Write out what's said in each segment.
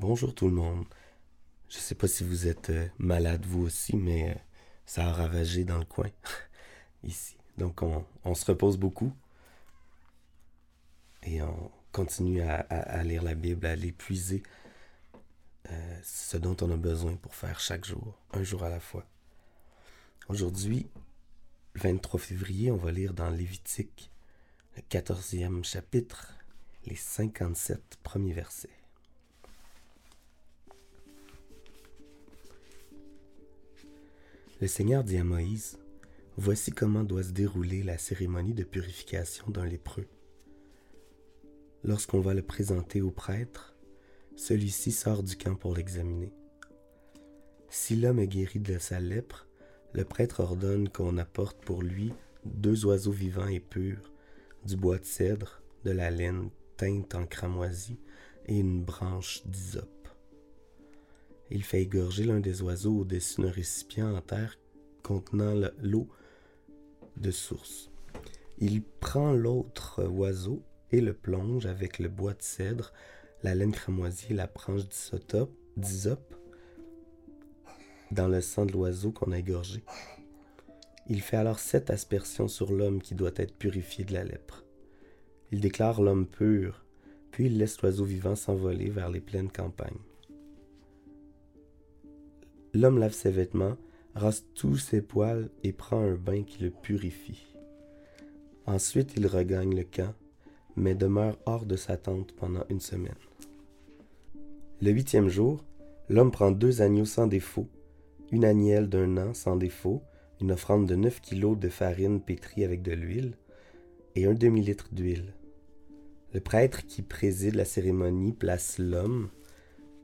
Bonjour tout le monde. Je sais pas si vous êtes euh, malade vous aussi, mais euh, ça a ravagé dans le coin ici. Donc on, se repose beaucoup et on continue à, lire la Bible, à l'épuiser, euh, ce dont on a besoin pour faire chaque jour, un jour à la fois. Aujourd'hui, le 23 février, on va lire dans Lévitique, le 14e chapitre, les 57 premiers versets. Le Seigneur dit à Moïse, Voici comment doit se dérouler la cérémonie de purification d'un lépreux. Lorsqu'on va le présenter au prêtre, celui-ci sort du camp pour l'examiner. Si l'homme est guéri de sa lèpre, le prêtre ordonne qu'on apporte pour lui deux oiseaux vivants et purs, du bois de cèdre, de la laine teinte en cramoisie et une branche d'hysope. Il fait égorger l'un des oiseaux au-dessus d'un récipient en terre contenant l'eau de source. Il prend l'autre oiseau et le plonge avec le bois de cèdre, la laine cramoisie et la branche d'hysope dans le sang de l'oiseau qu'on a égorgé. Il fait alors sept aspersions sur l'homme qui doit être purifié de la lèpre. Il déclare l'homme pur, puis il laisse l'oiseau vivant s'envoler vers les pleines campagnes. L'homme lave ses vêtements, rase tous ses poils et prend un bain qui le purifie. Ensuite, il regagne le camp, mais demeure hors de sa tente pendant une semaine. Le huitième jour, l'homme prend deux agneaux sans défaut, une agnelle d'un an sans défaut, une offrande de neuf kilos de farine pétrie avec de l'huile et un demi-litre d'huile. Le prêtre qui préside la cérémonie place l'homme,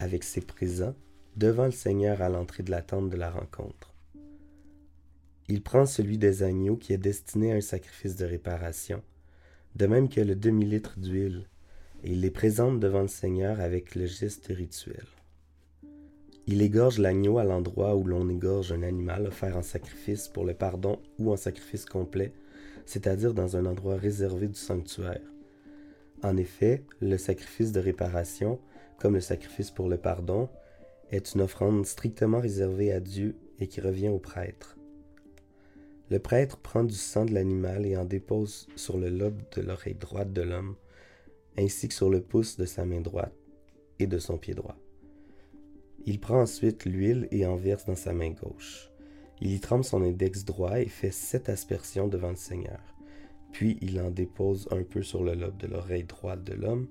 avec ses présents, devant le Seigneur à l'entrée de la tente de la rencontre. Il prend celui des agneaux qui est destiné à un sacrifice de réparation, de même que le demi-litre d'huile, et il les présente devant le Seigneur avec le geste rituel. Il égorge l'agneau à l'endroit où l'on égorge un animal offert en sacrifice pour le pardon ou en sacrifice complet, c'est-à-dire dans un endroit réservé du sanctuaire. En effet, le sacrifice de réparation, comme le sacrifice pour le pardon, est une offrande strictement réservée à Dieu et qui revient au prêtre. Le prêtre prend du sang de l'animal et en dépose sur le lobe de l'oreille droite de l'homme, ainsi que sur le pouce de sa main droite et de son pied droit. Il prend ensuite l'huile et en verse dans sa main gauche. Il y trempe son index droit et fait sept aspersions devant le Seigneur. Puis il en dépose un peu sur le lobe de l'oreille droite de l'homme,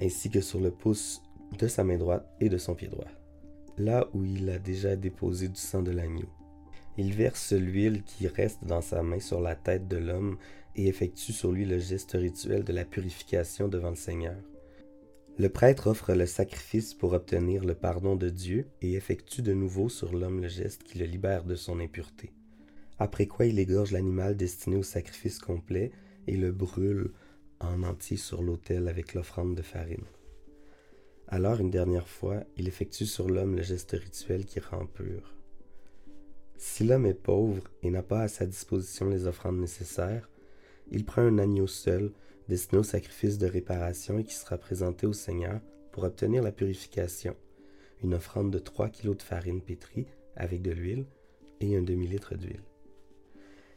ainsi que sur le pouce de sa main droite et de son pied droit là où il a déjà déposé du sang de l'agneau. Il verse l'huile qui reste dans sa main sur la tête de l'homme et effectue sur lui le geste rituel de la purification devant le Seigneur. Le prêtre offre le sacrifice pour obtenir le pardon de Dieu et effectue de nouveau sur l'homme le geste qui le libère de son impureté. Après quoi il égorge l'animal destiné au sacrifice complet et le brûle en entier sur l'autel avec l'offrande de farine. Alors, une dernière fois, il effectue sur l'homme le geste rituel qui rend pur. Si l'homme est pauvre et n'a pas à sa disposition les offrandes nécessaires, il prend un agneau seul, destiné au sacrifice de réparation et qui sera présenté au Seigneur pour obtenir la purification, une offrande de 3 kg de farine pétrie avec de l'huile et un demi-litre d'huile.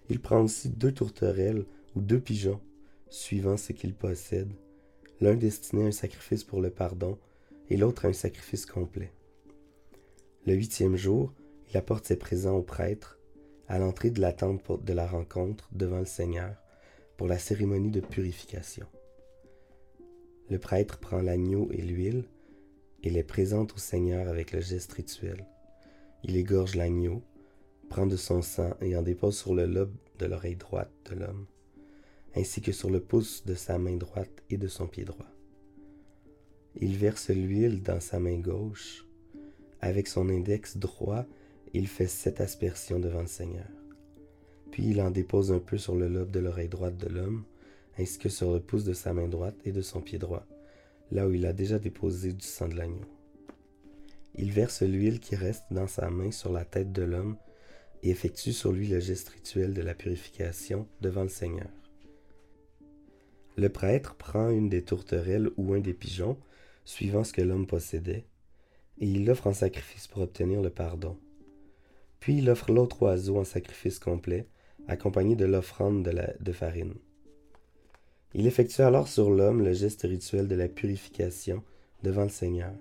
Il prend aussi deux tourterelles ou deux pigeons, suivant ce qu'il possède, l'un destiné à un sacrifice pour le pardon et l'autre un sacrifice complet. Le huitième jour, il apporte ses présents au prêtre à l'entrée de la tente de la rencontre devant le Seigneur pour la cérémonie de purification. Le prêtre prend l'agneau et l'huile et les présente au Seigneur avec le geste rituel. Il égorge l'agneau, prend de son sang et en dépose sur le lobe de l'oreille droite de l'homme, ainsi que sur le pouce de sa main droite et de son pied droit. Il verse l'huile dans sa main gauche. Avec son index droit, il fait sept aspersions devant le Seigneur. Puis il en dépose un peu sur le lobe de l'oreille droite de l'homme, ainsi que sur le pouce de sa main droite et de son pied droit, là où il a déjà déposé du sang de l'agneau. Il verse l'huile qui reste dans sa main sur la tête de l'homme et effectue sur lui le geste rituel de la purification devant le Seigneur. Le prêtre prend une des tourterelles ou un des pigeons suivant ce que l'homme possédait, et il l'offre en sacrifice pour obtenir le pardon. Puis il offre l'autre oiseau en sacrifice complet, accompagné de l'offrande de, farine. Il effectue alors sur l'homme le geste rituel de la purification devant le Seigneur.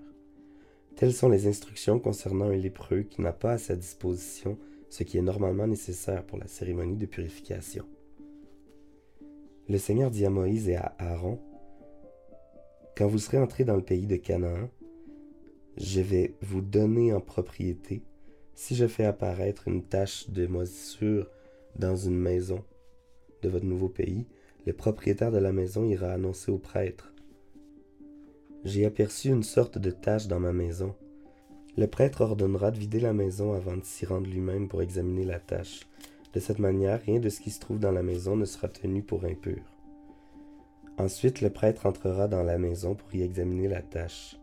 Telles sont les instructions concernant un lépreux qui n'a pas à sa disposition ce qui est normalement nécessaire pour la cérémonie de purification. Le Seigneur dit à Moïse et à Aaron, Quand vous serez entrés dans le pays de Canaan, je vais vous donner en propriété si je fais apparaître une tache de moisissure dans une maison de votre nouveau pays, le propriétaire de la maison ira annoncer au prêtre. J'ai aperçu une sorte de tache dans ma maison. Le prêtre ordonnera de vider la maison avant de s'y rendre lui-même pour examiner la tache. De cette manière, rien de ce qui se trouve dans la maison ne sera tenu pour impur. Ensuite, le prêtre entrera dans la maison pour y examiner la tache.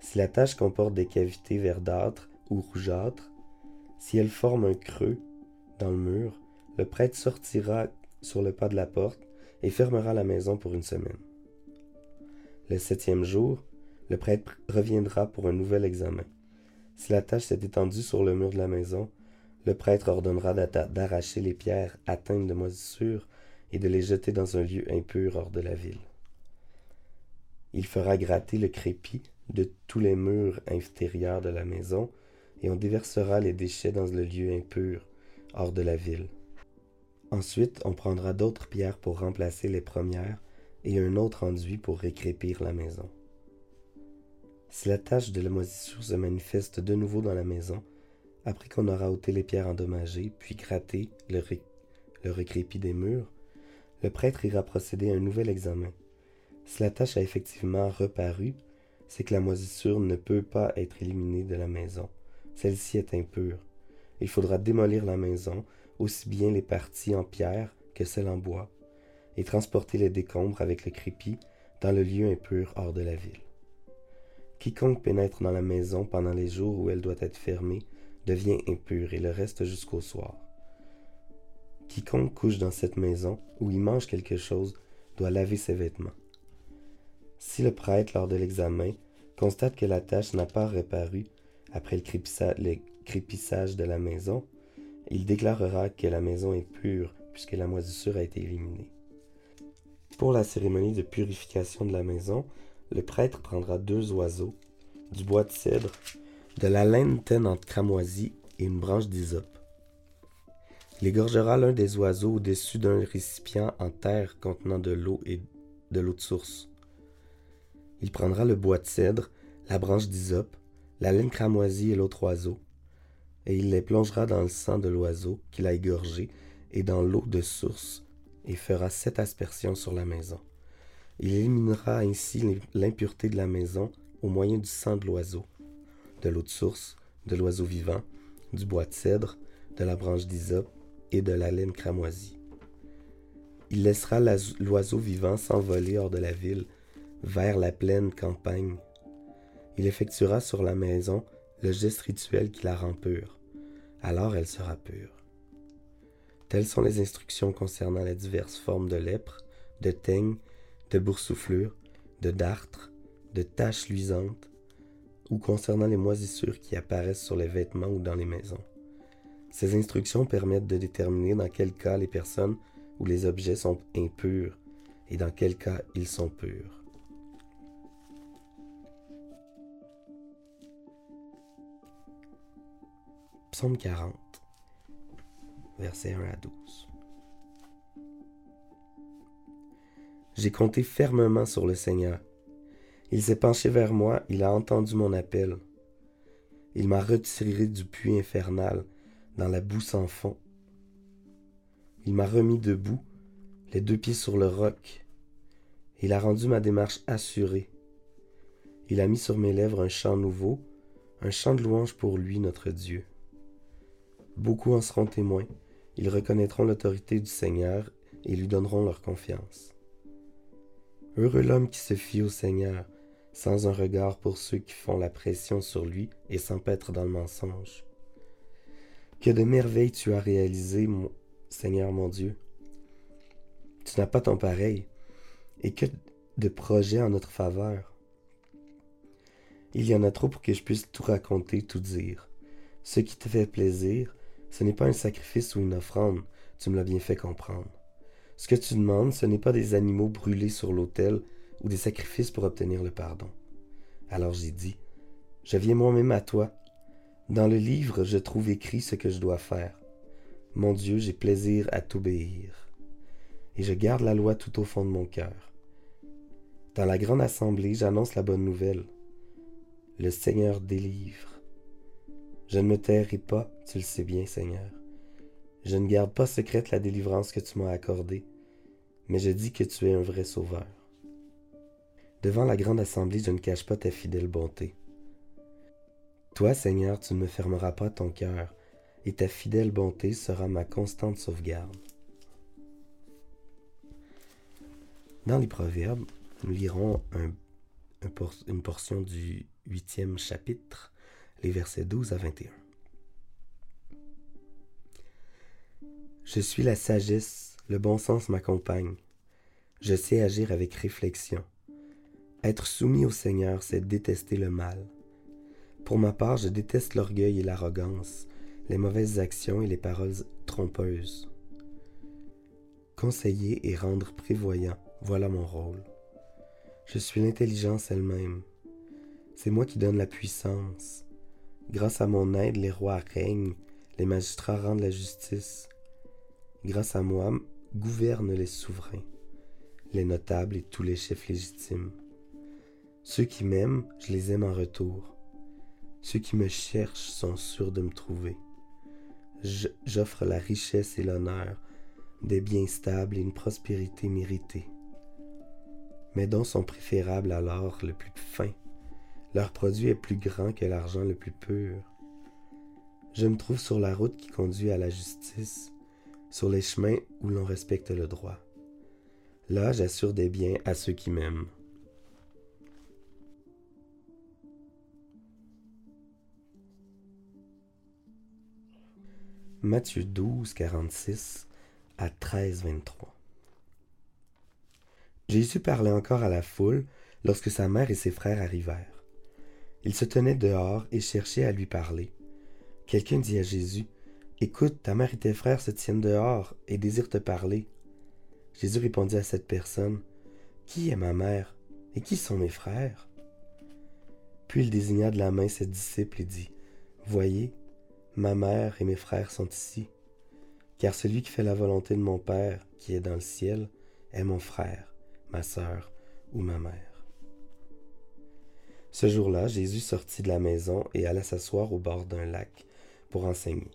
Si la tache comporte des cavités verdâtres ou rougeâtres, si elle forme un creux dans le mur, le prêtre sortira sur le pas de la porte et fermera la maison pour une semaine. Le septième jour, le prêtre reviendra pour un nouvel examen. Si la tache s'est étendue sur le mur de la maison, le prêtre ordonnera d'arracher les pierres atteintes de moisissure et de les jeter dans un lieu impur hors de la ville. Il fera gratter le crépi de tous les murs intérieurs de la maison, et on déversera les déchets dans le lieu impur, hors de la ville. Ensuite, on prendra d'autres pierres pour remplacer les premières, et un autre enduit pour récrépir la maison. Si la tache de la moisissure se manifeste de nouveau dans la maison, après qu'on aura ôté les pierres endommagées, puis gratté le, le recrépi des murs, le prêtre ira procéder à un nouvel examen. Si la tache a effectivement reparu, c'est que la moisissure ne peut pas être éliminée de la maison. Celle-ci est impure. Il faudra démolir la maison, aussi bien les parties en pierre que celles en bois, et transporter les décombres avec le crépi dans le lieu impur hors de la ville. Quiconque pénètre dans la maison pendant les jours où elle doit être fermée devient impur et le reste jusqu'au soir. Quiconque couche dans cette maison ou y mange quelque chose doit laver ses vêtements. Si le prêtre, lors de l'examen, constate que la tâche n'a pas reparu après le, crépissage de la maison, il déclarera que la maison est pure puisque la moisissure a été éliminée. Pour la cérémonie de purification de la maison, le prêtre prendra deux oiseaux, du bois de cèdre, de la laine teinte en cramoisie et une branche d'hysope. Il égorgera l'un des oiseaux au-dessus d'un récipient en terre contenant de l'eau et de l'eau de source. Il prendra le bois de cèdre, la branche d'hysope, la laine cramoisie et l'autre oiseau, et il les plongera dans le sang de l'oiseau qu'il a égorgé et dans l'eau de source, et fera sept aspersions sur la maison. Il éliminera ainsi l'impureté de la maison au moyen du sang de l'oiseau, de l'eau de source, de l'oiseau vivant, du bois de cèdre, de la branche d'hysope et de la laine cramoisie. Il laissera l'oiseau vivant s'envoler hors de la ville vers la pleine campagne. Il effectuera sur la maison le geste rituel qui la rend pure. Alors elle sera pure. Telles sont les instructions concernant les diverses formes de lèpre, de teigne, de boursouflure, de dartre, de taches luisantes, ou concernant les moisissures qui apparaissent sur les vêtements ou dans les maisons. Ces instructions permettent de déterminer dans quel cas les personnes ou les objets sont impurs et dans quel cas ils sont purs. Psaume 40, versets 1 à 12. J'ai compté fermement sur le Seigneur. Il s'est penché vers moi, il a entendu mon appel. Il m'a retiré du puits infernal, dans la boue sans fond. Il m'a remis debout, les deux pieds sur le roc. Il a rendu ma démarche assurée. Il a mis sur mes lèvres un chant nouveau, un chant de louange pour lui, notre Dieu. Beaucoup en seront témoins. Ils reconnaîtront l'autorité du Seigneur et lui donneront leur confiance. Heureux l'homme qui se fie au Seigneur, sans un regard pour ceux qui font la pression sur lui et s'empêtrent dans le mensonge. Que de merveilles tu as réalisées, Seigneur mon Dieu. Tu n'as pas ton pareil, et que de projets en notre faveur. Il y en a trop pour que je puisse tout raconter, tout dire. Ce qui te fait plaisir, ce n'est pas un sacrifice ou une offrande, tu me l'as bien fait comprendre. Ce que tu demandes, ce n'est pas des animaux brûlés sur l'autel ou des sacrifices pour obtenir le pardon. Alors j'ai dit, Je viens moi-même à toi. Dans le livre, je trouve écrit ce que je dois faire. Mon Dieu, j'ai plaisir à t'obéir. Et je garde la loi tout au fond de mon cœur. Dans la grande assemblée, j'annonce la bonne nouvelle. Le Seigneur délivre. Je ne me tairai pas, tu le sais bien, Seigneur. Je ne garde pas secrète la délivrance que tu m'as accordée, mais je dis que tu es un vrai sauveur. Devant la grande assemblée, je ne cache pas ta fidèle bonté. Toi, Seigneur, tu ne me fermeras pas ton cœur, et ta fidèle bonté sera ma constante sauvegarde. Dans les Proverbes, nous lirons une portion du huitième chapitre, les versets 12 à 21. Je suis la sagesse, le bon sens m'accompagne. Je sais agir avec réflexion. Être soumis au Seigneur, c'est détester le mal. Pour ma part, je déteste l'orgueil et l'arrogance, les mauvaises actions et les paroles trompeuses. Conseiller et rendre prévoyant, voilà mon rôle. Je suis l'intelligence elle-même. C'est moi qui donne la puissance. Grâce à mon aide, les rois règnent, les magistrats rendent la justice. Grâce à moi, gouvernent les souverains, les notables et tous les chefs légitimes. Ceux qui m'aiment, je les aime en retour. Ceux qui me cherchent sont sûrs de me trouver. J'offre la richesse et l'honneur, des biens stables et une prospérité méritée. Mes dons sont préférables à l'or le plus fin. Leur produit est plus grand que l'argent le plus pur. Je me trouve sur la route qui conduit à la justice, sur les chemins où l'on respecte le droit. Là, j'assure des biens à ceux qui m'aiment. Matthieu 12, 46 à 13, 23. Jésus parlait encore à la foule lorsque sa mère et ses frères arrivèrent. Ils se tenaient dehors et cherchaient à lui parler. Quelqu'un dit à Jésus, Écoute, ta mère et tes frères se tiennent dehors et désirent te parler. Jésus répondit à cette personne, Qui est ma mère et qui sont mes frères Puis il désigna de la main ses disciples et dit, Voyez, ma mère et mes frères sont ici, car celui qui fait la volonté de mon Père qui est dans le ciel est mon frère ma sœur ou ma mère. Ce jour-là, Jésus sortit de la maison et alla s'asseoir au bord d'un lac pour enseigner.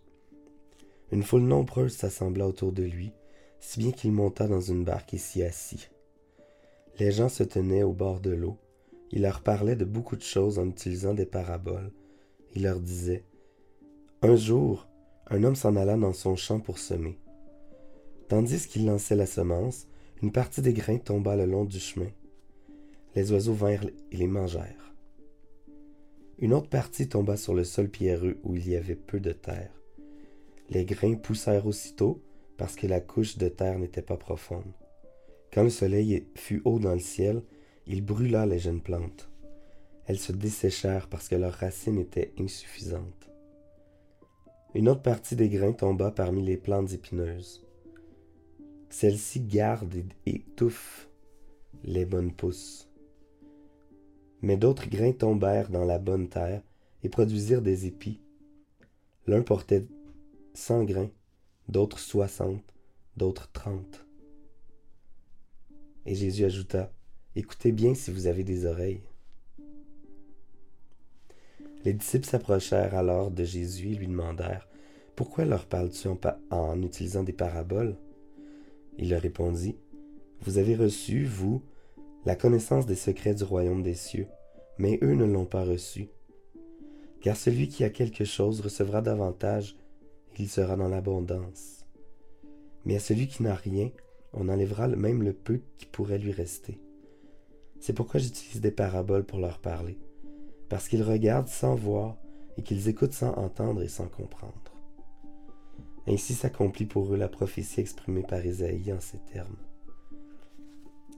Une foule nombreuse s'assembla autour de lui, si bien qu'il monta dans une barque et s'y assit. Les gens se tenaient au bord de l'eau. Il leur parlait de beaucoup de choses en utilisant des paraboles. Il leur disait Un jour, un homme s'en alla dans son champ pour semer. Tandis qu'il lançait la semence, une partie des grains tomba le long du chemin. Les oiseaux vinrent et les mangèrent. Une autre partie tomba sur le sol pierreux où il y avait peu de terre. Les grains poussèrent aussitôt parce que la couche de terre n'était pas profonde. Quand le soleil fut haut dans le ciel, il brûla les jeunes plantes. Elles se desséchèrent parce que leurs racines étaient insuffisantes. Une autre partie des grains tomba parmi les plantes épineuses. Celle-ci garde et étouffe les bonnes pousses. Mais d'autres grains tombèrent dans la bonne terre et produisirent des épis. L'un portait cent grains, d'autres soixante, d'autres trente. Et Jésus ajouta, Écoutez bien si vous avez des oreilles. Les disciples s'approchèrent alors de Jésus et lui demandèrent, Pourquoi leur parles-tu en, utilisant des paraboles il leur répondit, Vous avez reçu, vous, la connaissance des secrets du royaume des cieux, mais eux ne l'ont pas reçu. Car celui qui a quelque chose recevra davantage, il sera dans l'abondance. Mais à celui qui n'a rien, on enlèvera même le peu qui pourrait lui rester. C'est pourquoi j'utilise des paraboles pour leur parler, parce qu'ils regardent sans voir et qu'ils écoutent sans entendre et sans comprendre. Ainsi s'accomplit pour eux la prophétie exprimée par Isaïe en ces termes.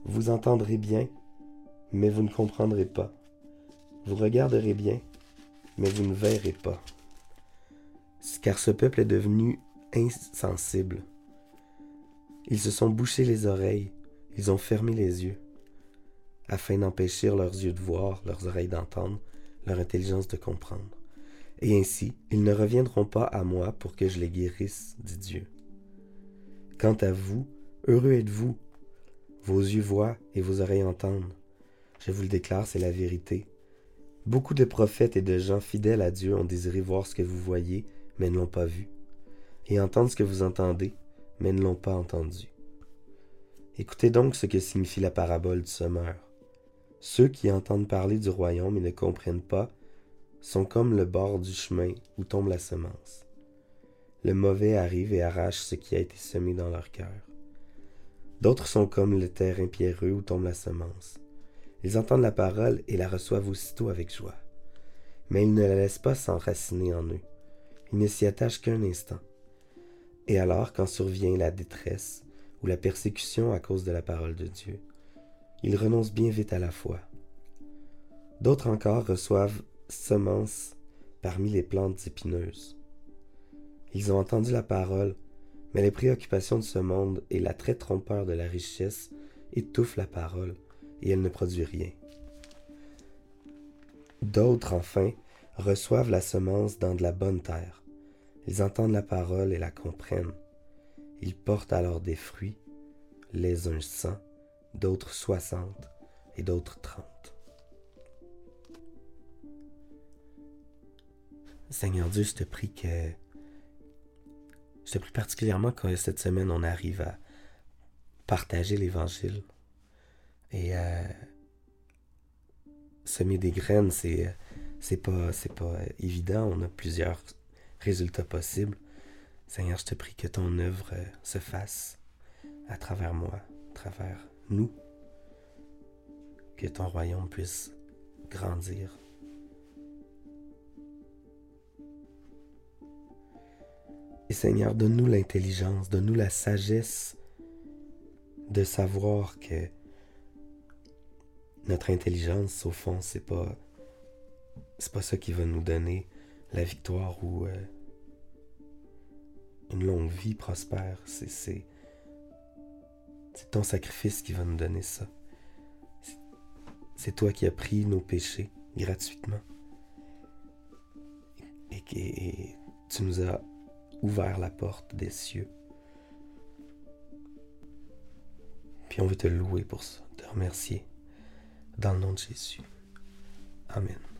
Vous entendrez bien, mais vous ne comprendrez pas. Vous regarderez bien, mais vous ne verrez pas. Car ce peuple est devenu insensible. Ils se sont bouchés les oreilles, ils ont fermé les yeux, afin d'empêcher leurs yeux de voir, leurs oreilles d'entendre, leur intelligence de comprendre. Et ainsi, ils ne reviendront pas à moi pour que je les guérisse, dit Dieu. Quant à vous, heureux êtes-vous. Vos yeux voient et vos oreilles entendent. Je vous le déclare, c'est la vérité. Beaucoup de prophètes et de gens fidèles à Dieu ont désiré voir ce que vous voyez, mais ne l'ont pas vu, et entendre ce que vous entendez, mais ne l'ont pas entendu. Écoutez donc ce que signifie la parabole du semeur. Ceux qui entendent parler du royaume et ne comprennent pas sont comme le bord du chemin où tombe la semence. Le mauvais arrive et arrache ce qui a été semé dans leur cœur. D'autres sont comme le terrain pierreux où tombe la semence. Ils entendent la parole et la reçoivent aussitôt avec joie. Mais ils ne la laissent pas s'enraciner en eux. Ils ne s'y attachent qu'un instant. Et alors, quand survient la détresse ou la persécution à cause de la parole de Dieu, ils renoncent bien vite à la foi. D'autres encore reçoivent semences parmi les plantes épineuses. Ils ont entendu la parole, mais les préoccupations de ce monde et l'attrait trompeur de la richesse étouffent la parole et elle ne produit rien. D'autres, enfin, reçoivent la semence dans de la bonne terre. Ils entendent la parole et la comprennent. Ils portent alors des fruits, les uns cent, d'autres soixante et d'autres trente. Seigneur Dieu, je te prie que. Je te prie particulièrement que cette semaine on arrive à partager l'Évangile. Et euh, semer des graines, c'est, c'est pas, c'est pas évident. On a plusieurs résultats possibles. Seigneur, je te prie que ton œuvre se fasse à travers moi, à travers nous. Que ton royaume puisse grandir Et Seigneur, donne-nous l'intelligence, donne-nous la sagesse de savoir que notre intelligence, au fond, c'est pas c'est pas ça qui va nous donner la victoire ou euh, une longue vie prospère. C'est c'est ton sacrifice qui va nous donner ça. C'est toi qui as pris nos péchés gratuitement. Et, et tu nous as ouvert la porte des cieux. Puis on veut te louer pour ça, te remercier. Dans le nom de Jésus. Amen.